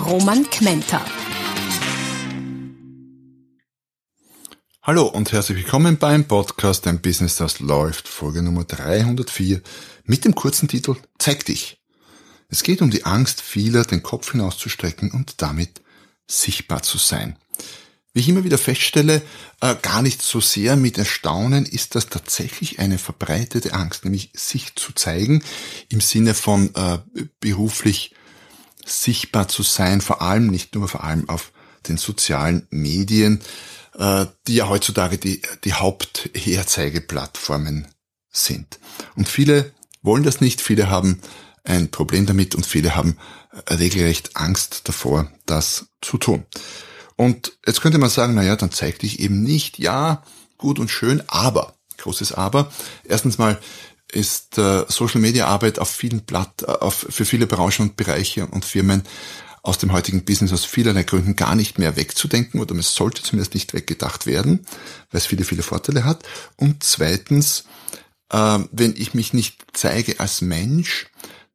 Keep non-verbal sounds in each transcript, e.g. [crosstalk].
Roman Kmenter. Hallo und herzlich willkommen beim Podcast Ein Business, das läuft, Folge Nummer 304 mit dem kurzen Titel Zeig dich. Es geht um die Angst vieler, den Kopf hinauszustrecken und damit sichtbar zu sein. Wie ich immer wieder feststelle, äh, gar nicht so sehr mit Erstaunen ist das tatsächlich eine verbreitete Angst, nämlich sich zu zeigen im Sinne von äh, beruflich sichtbar zu sein, vor allem nicht nur vor allem auf den sozialen Medien, äh, die ja heutzutage die, die Hauptherzeigeplattformen sind. Und viele wollen das nicht, viele haben ein Problem damit und viele haben regelrecht Angst davor, das zu tun. Und jetzt könnte man sagen, na ja, dann zeig dich eben nicht. Ja, gut und schön, aber, großes Aber. Erstens mal ist äh, Social Media Arbeit auf vielen Blatt, äh, auf, für viele Branchen und Bereiche und Firmen aus dem heutigen Business aus vielerlei Gründen gar nicht mehr wegzudenken oder es sollte zumindest nicht weggedacht werden, weil es viele, viele Vorteile hat. Und zweitens, äh, wenn ich mich nicht zeige als Mensch,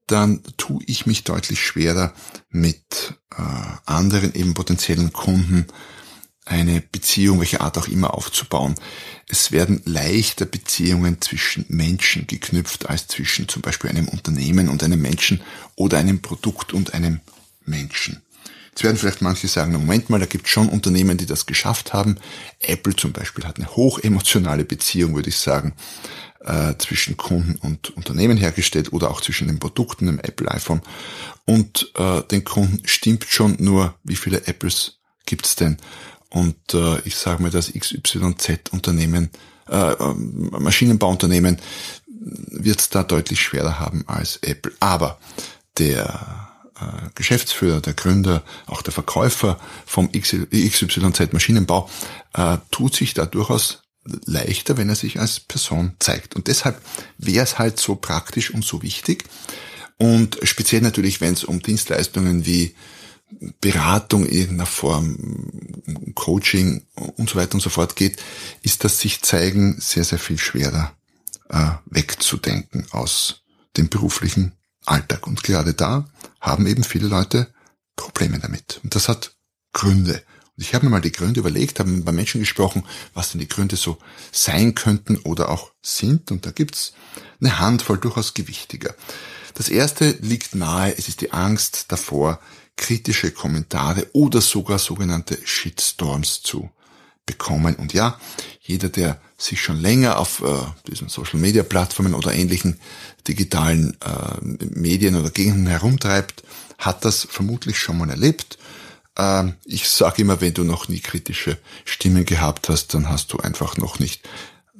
dann tue ich mich deutlich schwerer mit äh, anderen eben potenziellen Kunden eine Beziehung, welche Art auch immer, aufzubauen. Es werden leichter Beziehungen zwischen Menschen geknüpft als zwischen zum Beispiel einem Unternehmen und einem Menschen oder einem Produkt und einem Menschen. Jetzt werden vielleicht manche sagen, Moment mal, da gibt es schon Unternehmen, die das geschafft haben. Apple zum Beispiel hat eine hochemotionale Beziehung, würde ich sagen, äh, zwischen Kunden und Unternehmen hergestellt oder auch zwischen den Produkten im Apple iPhone und äh, den Kunden stimmt schon nur, wie viele Apples gibt's denn? Und äh, ich sage mir, das XYZ-Unternehmen, äh, ähm, Maschinenbauunternehmen wird's da deutlich schwerer haben als Apple. Aber der äh, Geschäftsführer, der Gründer, auch der Verkäufer vom XYZ Maschinenbau äh, tut sich da durchaus leichter, wenn er sich als Person zeigt. Und deshalb wäre es halt so praktisch und so wichtig. Und speziell natürlich, wenn es um Dienstleistungen wie Beratung in irgendeiner Form, Coaching und so weiter und so fort geht, ist das sich zeigen sehr, sehr viel schwerer äh, wegzudenken aus dem beruflichen Alltag. Und gerade da haben eben viele Leute Probleme damit. Und das hat Gründe. Und ich habe mir mal die Gründe überlegt, habe mit Menschen gesprochen, was denn die Gründe so sein könnten oder auch sind. Und da gibt's eine Handvoll durchaus gewichtiger. Das erste liegt nahe, es ist die Angst davor, kritische Kommentare oder sogar sogenannte Shitstorms zu bekommen. Und ja, jeder, der sich schon länger auf äh, diesen Social-Media-Plattformen oder ähnlichen digitalen äh, Medien oder Gegenden herumtreibt, hat das vermutlich schon mal erlebt ähm, ich sage immer, wenn du noch nie kritische Stimmen gehabt hast, dann hast du einfach noch nicht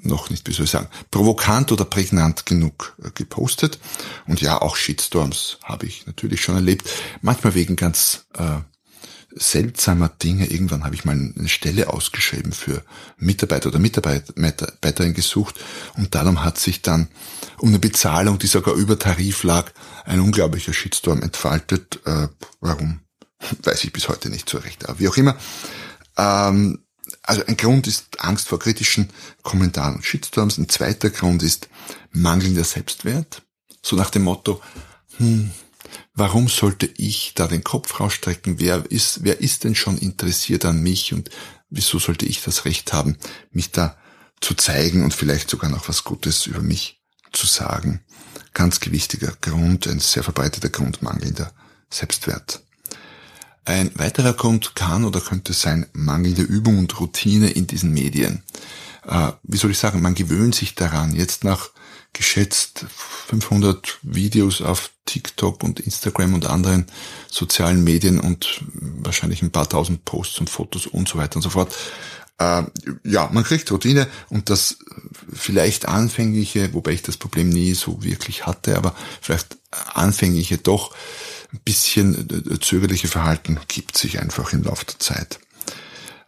noch nicht, wie soll ich sagen, provokant oder prägnant genug äh, gepostet. Und ja, auch Shitstorms habe ich natürlich schon erlebt. Manchmal wegen ganz äh, seltsamer Dinge. Irgendwann habe ich mal eine Stelle ausgeschrieben für Mitarbeiter oder Mitarbeiterin gesucht und darum hat sich dann um eine Bezahlung, die sogar über Tarif lag, ein unglaublicher Shitstorm entfaltet. Äh, warum? Weiß ich bis heute nicht so recht. Aber wie auch immer. Ähm, also ein Grund ist Angst vor kritischen Kommentaren und Shitstorms. Ein zweiter Grund ist mangelnder Selbstwert. So nach dem Motto, hm, warum sollte ich da den Kopf rausstrecken? Wer ist, wer ist denn schon interessiert an mich und wieso sollte ich das Recht haben, mich da zu zeigen und vielleicht sogar noch was Gutes über mich zu sagen? Ganz gewichtiger Grund, ein sehr verbreiteter Grund mangelnder Selbstwert. Ein weiterer Grund kann oder könnte sein mangelnde Übung und Routine in diesen Medien. Äh, wie soll ich sagen, man gewöhnt sich daran. Jetzt nach geschätzt 500 Videos auf TikTok und Instagram und anderen sozialen Medien und wahrscheinlich ein paar tausend Posts und Fotos und so weiter und so fort. Äh, ja, man kriegt Routine und das vielleicht anfängliche, wobei ich das Problem nie so wirklich hatte, aber vielleicht anfängliche doch ein bisschen äh, zögerliche Verhalten gibt sich einfach im Laufe der Zeit.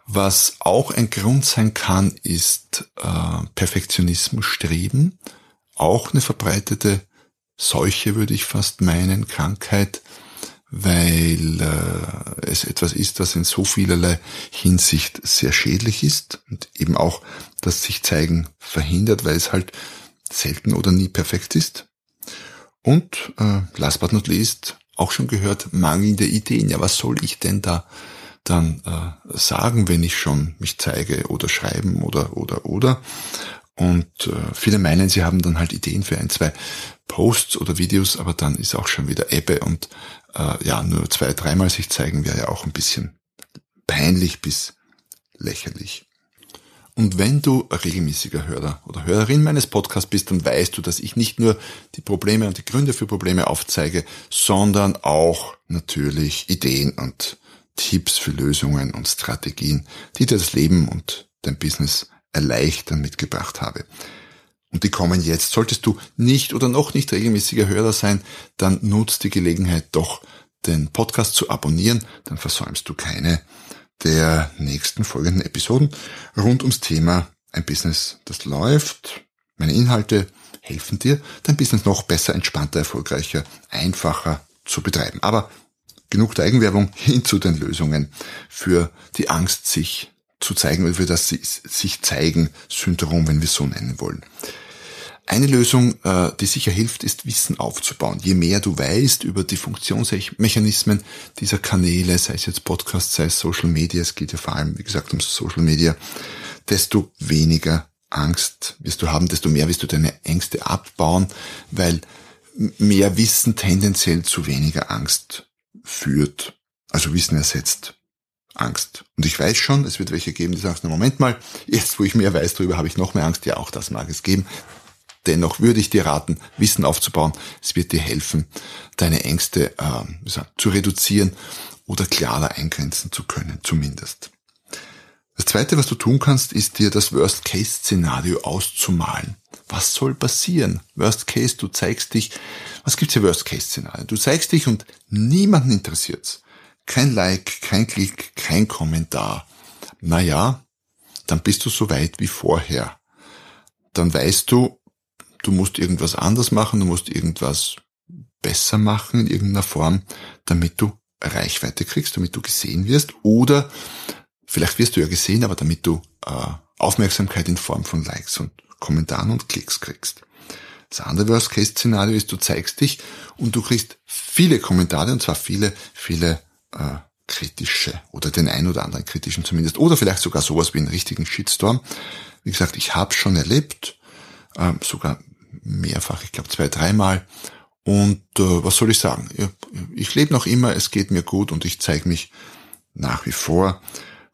Was auch ein Grund sein kann, ist äh, Perfektionismus streben. Auch eine verbreitete Seuche, würde ich fast meinen, Krankheit, weil äh, es etwas ist, was in so vielerlei Hinsicht sehr schädlich ist und eben auch das sich zeigen verhindert, weil es halt selten oder nie perfekt ist. Und äh, last but not least, auch schon gehört, mangelnde Ideen. Ja, was soll ich denn da dann äh, sagen, wenn ich schon mich zeige oder schreiben oder oder oder. Und äh, viele meinen, sie haben dann halt Ideen für ein, zwei Posts oder Videos, aber dann ist auch schon wieder Ebbe und äh, ja, nur zwei, dreimal sich zeigen wäre ja auch ein bisschen peinlich bis lächerlich. Und wenn du regelmäßiger Hörer oder Hörerin meines Podcasts bist, dann weißt du, dass ich nicht nur die Probleme und die Gründe für Probleme aufzeige, sondern auch natürlich Ideen und Tipps für Lösungen und Strategien, die dir das Leben und dein Business erleichtern mitgebracht habe. Und die kommen jetzt. Solltest du nicht oder noch nicht regelmäßiger Hörer sein, dann nutzt die Gelegenheit doch, den Podcast zu abonnieren, dann versäumst du keine der nächsten folgenden Episoden rund ums Thema ein Business, das läuft. Meine Inhalte helfen dir, dein Business noch besser, entspannter, erfolgreicher, einfacher zu betreiben. Aber genug der Eigenwerbung [laughs] hin zu den Lösungen für die Angst, sich zu zeigen oder für das sich zeigen Syndrom, wenn wir so nennen wollen. Eine Lösung, äh, die sicher hilft, ist Wissen aufzubauen. Je mehr du weißt über die Funktionsmechanismen dieser Kanäle, sei es jetzt Podcast, sei es Social Media, es geht ja vor allem, wie gesagt, um Social Media, desto weniger Angst wirst du haben, desto mehr wirst du deine Ängste abbauen, weil mehr Wissen tendenziell zu weniger Angst führt. Also Wissen ersetzt Angst. Und ich weiß schon, es wird welche geben, die sagen, Moment mal, jetzt wo ich mehr weiß darüber, habe ich noch mehr Angst. Ja, auch das mag es geben. Dennoch würde ich dir raten, Wissen aufzubauen. Es wird dir helfen, deine Ängste äh, zu reduzieren oder klarer eingrenzen zu können, zumindest. Das Zweite, was du tun kannst, ist dir das Worst-Case-Szenario auszumalen. Was soll passieren? Worst Case, du zeigst dich. Was gibt's hier Worst Case Szenarien? Du zeigst dich und niemanden interessiert's. Kein Like, kein Klick, kein Kommentar. Naja, dann bist du so weit wie vorher. Dann weißt du, du musst irgendwas anders machen, du musst irgendwas besser machen in irgendeiner Form, damit du Reichweite kriegst, damit du gesehen wirst oder vielleicht wirst du ja gesehen, aber damit du äh, Aufmerksamkeit in Form von Likes und Kommentaren und Klicks kriegst. Das andere Worst-Case-Szenario ist, du zeigst dich und du kriegst viele Kommentare, und zwar viele, viele äh, kritische oder den ein oder anderen kritischen zumindest. Oder vielleicht sogar sowas wie einen richtigen Shitstorm. Wie gesagt, ich habe schon erlebt, äh, sogar mehrfach, ich glaube zwei, dreimal. Und äh, was soll ich sagen? Ich lebe noch immer, es geht mir gut und ich zeige mich nach wie vor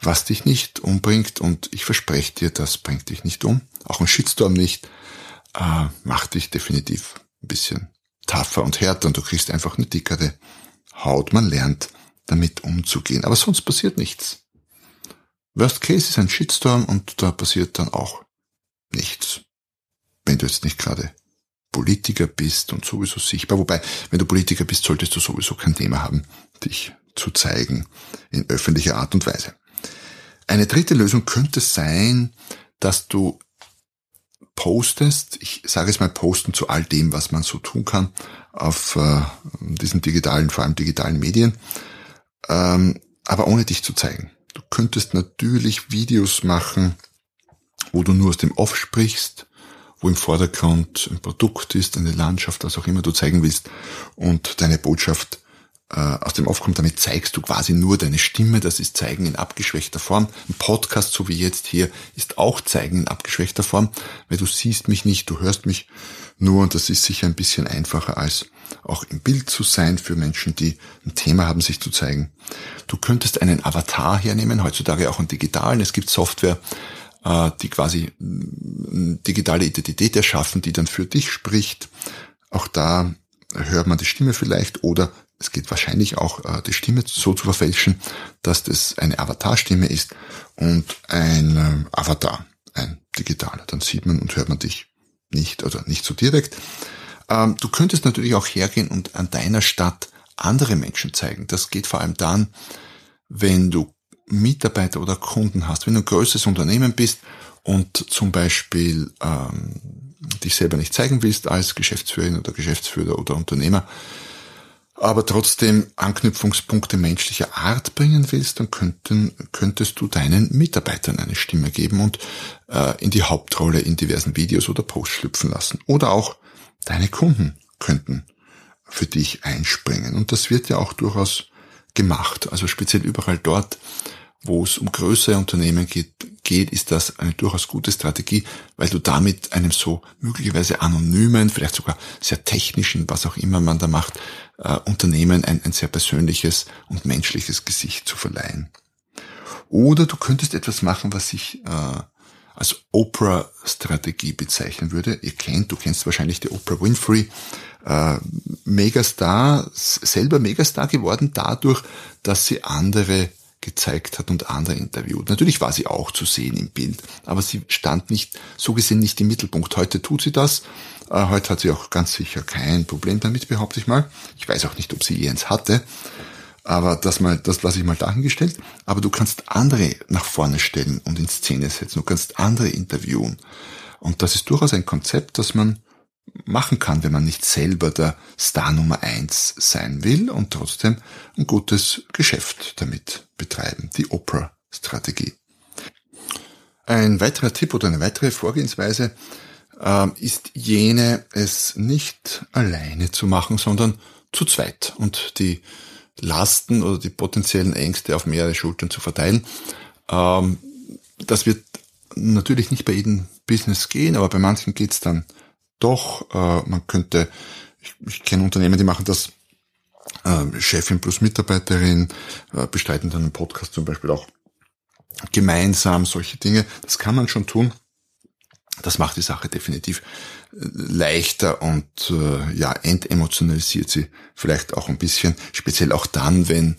was dich nicht umbringt und ich verspreche dir, das bringt dich nicht um. Auch ein Shitstorm nicht, äh, macht dich definitiv ein bisschen tougher und härter und du kriegst einfach eine dickere Haut. Man lernt damit umzugehen. Aber sonst passiert nichts. Worst Case ist ein Shitstorm und da passiert dann auch nichts. Wenn du jetzt nicht gerade Politiker bist und sowieso sichtbar. Wobei, wenn du Politiker bist, solltest du sowieso kein Thema haben, dich zu zeigen in öffentlicher Art und Weise. Eine dritte Lösung könnte sein, dass du postest, ich sage es mal posten zu all dem, was man so tun kann auf äh, diesen digitalen, vor allem digitalen Medien, ähm, aber ohne dich zu zeigen. Du könntest natürlich Videos machen, wo du nur aus dem Off sprichst, wo im Vordergrund ein Produkt ist, eine Landschaft, was auch immer du zeigen willst und deine Botschaft äh, aus dem Aufkommen, damit zeigst du quasi nur deine Stimme, das ist Zeigen in abgeschwächter Form. Ein Podcast, so wie jetzt hier, ist auch Zeigen in abgeschwächter Form, weil du siehst mich nicht, du hörst mich nur und das ist sicher ein bisschen einfacher als auch im Bild zu sein für Menschen, die ein Thema haben, sich zu zeigen. Du könntest einen Avatar hernehmen, heutzutage auch einen digitalen. Es gibt Software, äh, die quasi digitale Identität erschaffen, die dann für dich spricht. Auch da hört man die Stimme vielleicht oder es geht wahrscheinlich auch äh, die Stimme so zu verfälschen, dass das eine Avatarstimme ist und ein äh, Avatar, ein digitaler. Dann sieht man und hört man dich nicht oder nicht so direkt. Ähm, du könntest natürlich auch hergehen und an deiner Stadt andere Menschen zeigen. Das geht vor allem dann, wenn du Mitarbeiter oder Kunden hast, wenn du ein größeres Unternehmen bist und zum Beispiel ähm, dich selber nicht zeigen willst als Geschäftsführerin oder Geschäftsführer oder Unternehmer, aber trotzdem Anknüpfungspunkte menschlicher Art bringen willst, dann könnten, könntest du deinen Mitarbeitern eine Stimme geben und äh, in die Hauptrolle in diversen Videos oder Posts schlüpfen lassen. Oder auch deine Kunden könnten für dich einspringen. Und das wird ja auch durchaus gemacht. Also speziell überall dort, wo es um größere Unternehmen geht, geht, ist das eine durchaus gute Strategie, weil du damit einem so möglicherweise anonymen, vielleicht sogar sehr technischen, was auch immer man da macht, äh, Unternehmen ein, ein sehr persönliches und menschliches Gesicht zu verleihen. Oder du könntest etwas machen, was ich äh, als Oprah-Strategie bezeichnen würde. Ihr kennt, du kennst wahrscheinlich die Oprah Winfrey, äh, Megastar, selber Megastar geworden dadurch, dass sie andere gezeigt hat und andere interviewt. Natürlich war sie auch zu sehen im Bild, aber sie stand nicht, so gesehen nicht im Mittelpunkt. Heute tut sie das. Äh, heute hat sie auch ganz sicher kein Problem damit, behaupte ich mal. Ich weiß auch nicht, ob sie je eins hatte. Aber das mal, das lasse ich mal dahingestellt. Aber du kannst andere nach vorne stellen und in Szene setzen. Du kannst andere interviewen. Und das ist durchaus ein Konzept, das man machen kann, wenn man nicht selber der Star Nummer eins sein will und trotzdem ein gutes Geschäft damit betreiben. Die Oprah-Strategie. Ein weiterer Tipp oder eine weitere Vorgehensweise äh, ist jene, es nicht alleine zu machen, sondern zu zweit und die Lasten oder die potenziellen Ängste auf mehrere Schultern zu verteilen. Ähm, das wird natürlich nicht bei jedem Business gehen, aber bei manchen geht's dann doch, äh, man könnte, ich, ich kenne Unternehmen, die machen das, äh, Chefin plus Mitarbeiterin, äh, bestreiten dann einen Podcast zum Beispiel auch gemeinsam, solche Dinge. Das kann man schon tun. Das macht die Sache definitiv äh, leichter und äh, ja, entemotionalisiert sie vielleicht auch ein bisschen, speziell auch dann, wenn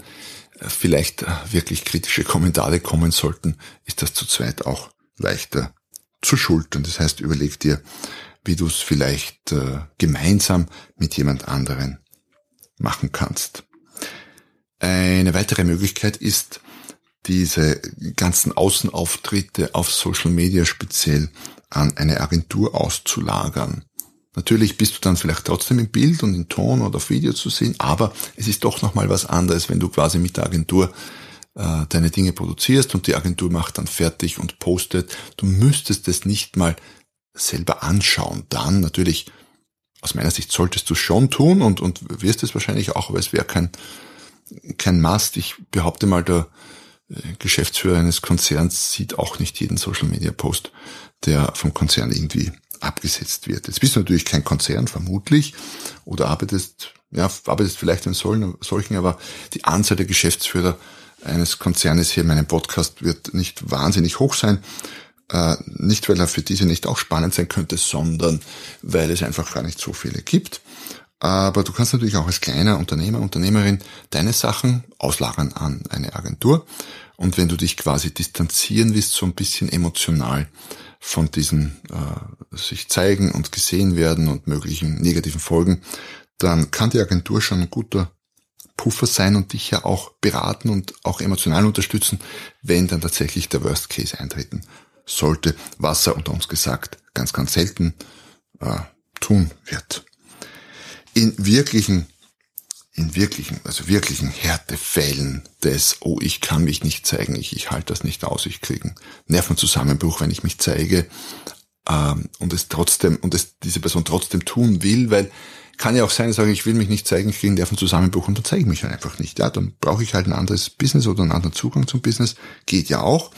äh, vielleicht äh, wirklich kritische Kommentare kommen sollten, ist das zu zweit auch leichter zu schultern. Das heißt, überleg dir, wie du es vielleicht äh, gemeinsam mit jemand anderen machen kannst. Eine weitere Möglichkeit ist, diese ganzen Außenauftritte auf Social Media speziell an eine Agentur auszulagern. Natürlich bist du dann vielleicht trotzdem im Bild und in Ton oder auf Video zu sehen, aber es ist doch nochmal was anderes, wenn du quasi mit der Agentur äh, deine Dinge produzierst und die Agentur macht dann fertig und postet. Du müsstest es nicht mal selber anschauen. Dann natürlich, aus meiner Sicht solltest du schon tun und, und wirst es wahrscheinlich auch, aber es wäre kein, kein Must. Ich behaupte mal, der äh, Geschäftsführer eines Konzerns sieht auch nicht jeden Social Media Post, der vom Konzern irgendwie abgesetzt wird. Jetzt bist du natürlich kein Konzern, vermutlich, oder arbeitest, ja, arbeitest vielleicht in solchen, aber die Anzahl der Geschäftsführer eines Konzernes hier in meinem Podcast wird nicht wahnsinnig hoch sein. Äh, nicht, weil er für diese nicht auch spannend sein könnte, sondern weil es einfach gar nicht so viele gibt. Aber du kannst natürlich auch als kleiner Unternehmer, Unternehmerin deine Sachen auslagern an eine Agentur. Und wenn du dich quasi distanzieren willst, so ein bisschen emotional von diesen äh, sich zeigen und gesehen werden und möglichen negativen Folgen, dann kann die Agentur schon ein guter Puffer sein und dich ja auch beraten und auch emotional unterstützen, wenn dann tatsächlich der Worst Case eintreten sollte, was er unter uns gesagt ganz, ganz selten äh, tun wird. In wirklichen, in wirklichen, also wirklichen Härtefällen des, oh, ich kann mich nicht zeigen, ich, ich halte das nicht aus, ich kriege einen Nervenzusammenbruch, wenn ich mich zeige, ähm, und es trotzdem, und es diese Person trotzdem tun will, weil kann ja auch sein, sage, ich will mich nicht zeigen, ich kriege einen Nervenzusammenbruch und dann zeige ich mich halt einfach nicht. Ja, dann brauche ich halt ein anderes Business oder einen anderen Zugang zum Business. Geht ja auch.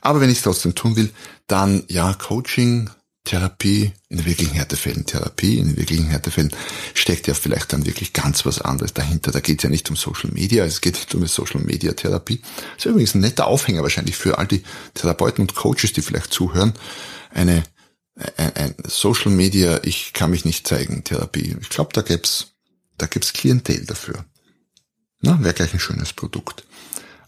Aber wenn ich es trotzdem tun will, dann ja, Coaching, Therapie, in wirklichen Härtefällen Therapie, in wirklichen Härtefällen steckt ja vielleicht dann wirklich ganz was anderes dahinter. Da geht es ja nicht um Social Media, es geht nicht um Social Media Therapie. Das ist übrigens ein netter Aufhänger wahrscheinlich für all die Therapeuten und Coaches, die vielleicht zuhören. Eine ein, ein Social Media, ich kann mich nicht zeigen, Therapie. Ich glaube, da gäb's da gibt's Klientel dafür. Na, wäre gleich ein schönes Produkt.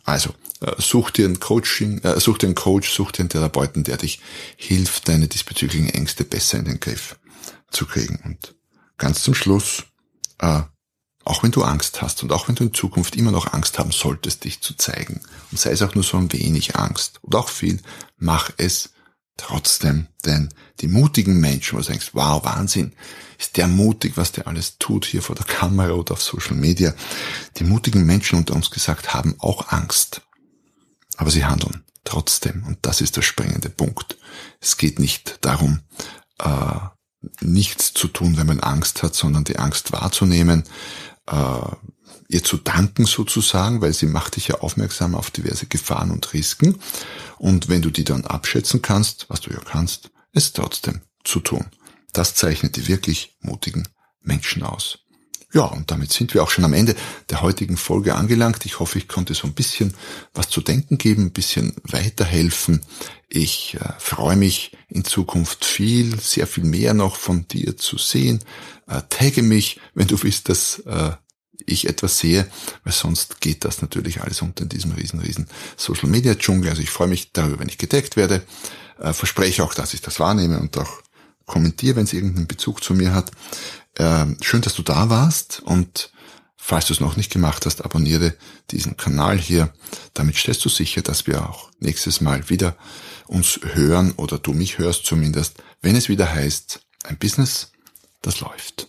Also, äh, such dir ein Coaching, äh, such dir einen Coach, such dir einen Therapeuten, der dich hilft, deine diesbezüglichen Ängste besser in den Griff zu kriegen. Und ganz zum Schluss, äh, auch wenn du Angst hast und auch wenn du in Zukunft immer noch Angst haben solltest, dich zu zeigen, und sei es auch nur so ein wenig Angst oder auch viel, mach es trotzdem. Denn die mutigen Menschen, wo du denkst, wow, Wahnsinn, ist der mutig, was der alles tut hier vor der Kamera oder auf Social Media. Die mutigen Menschen unter uns gesagt haben auch Angst. Aber sie handeln trotzdem. Und das ist der springende Punkt. Es geht nicht darum, äh, nichts zu tun, wenn man Angst hat, sondern die Angst wahrzunehmen, äh, ihr zu danken sozusagen, weil sie macht dich ja aufmerksam auf diverse Gefahren und Risiken. Und wenn du die dann abschätzen kannst, was du ja kannst, es trotzdem zu tun. Das zeichnet die wirklich mutigen Menschen aus. Ja, und damit sind wir auch schon am Ende der heutigen Folge angelangt. Ich hoffe, ich konnte so ein bisschen was zu denken geben, ein bisschen weiterhelfen. Ich äh, freue mich in Zukunft viel, sehr viel mehr noch von dir zu sehen. Äh, tagge mich, wenn du willst, dass äh, ich etwas sehe, weil sonst geht das natürlich alles unter diesem riesen, riesen Social Media Dschungel. Also ich freue mich darüber, wenn ich gedeckt werde. Äh, verspreche auch, dass ich das wahrnehme und auch kommentiere, wenn es irgendeinen Bezug zu mir hat. Äh, schön, dass du da warst und falls du es noch nicht gemacht hast, abonniere diesen Kanal hier. Damit stellst du sicher, dass wir auch nächstes Mal wieder uns hören oder du mich hörst zumindest, wenn es wieder heißt, ein Business, das läuft.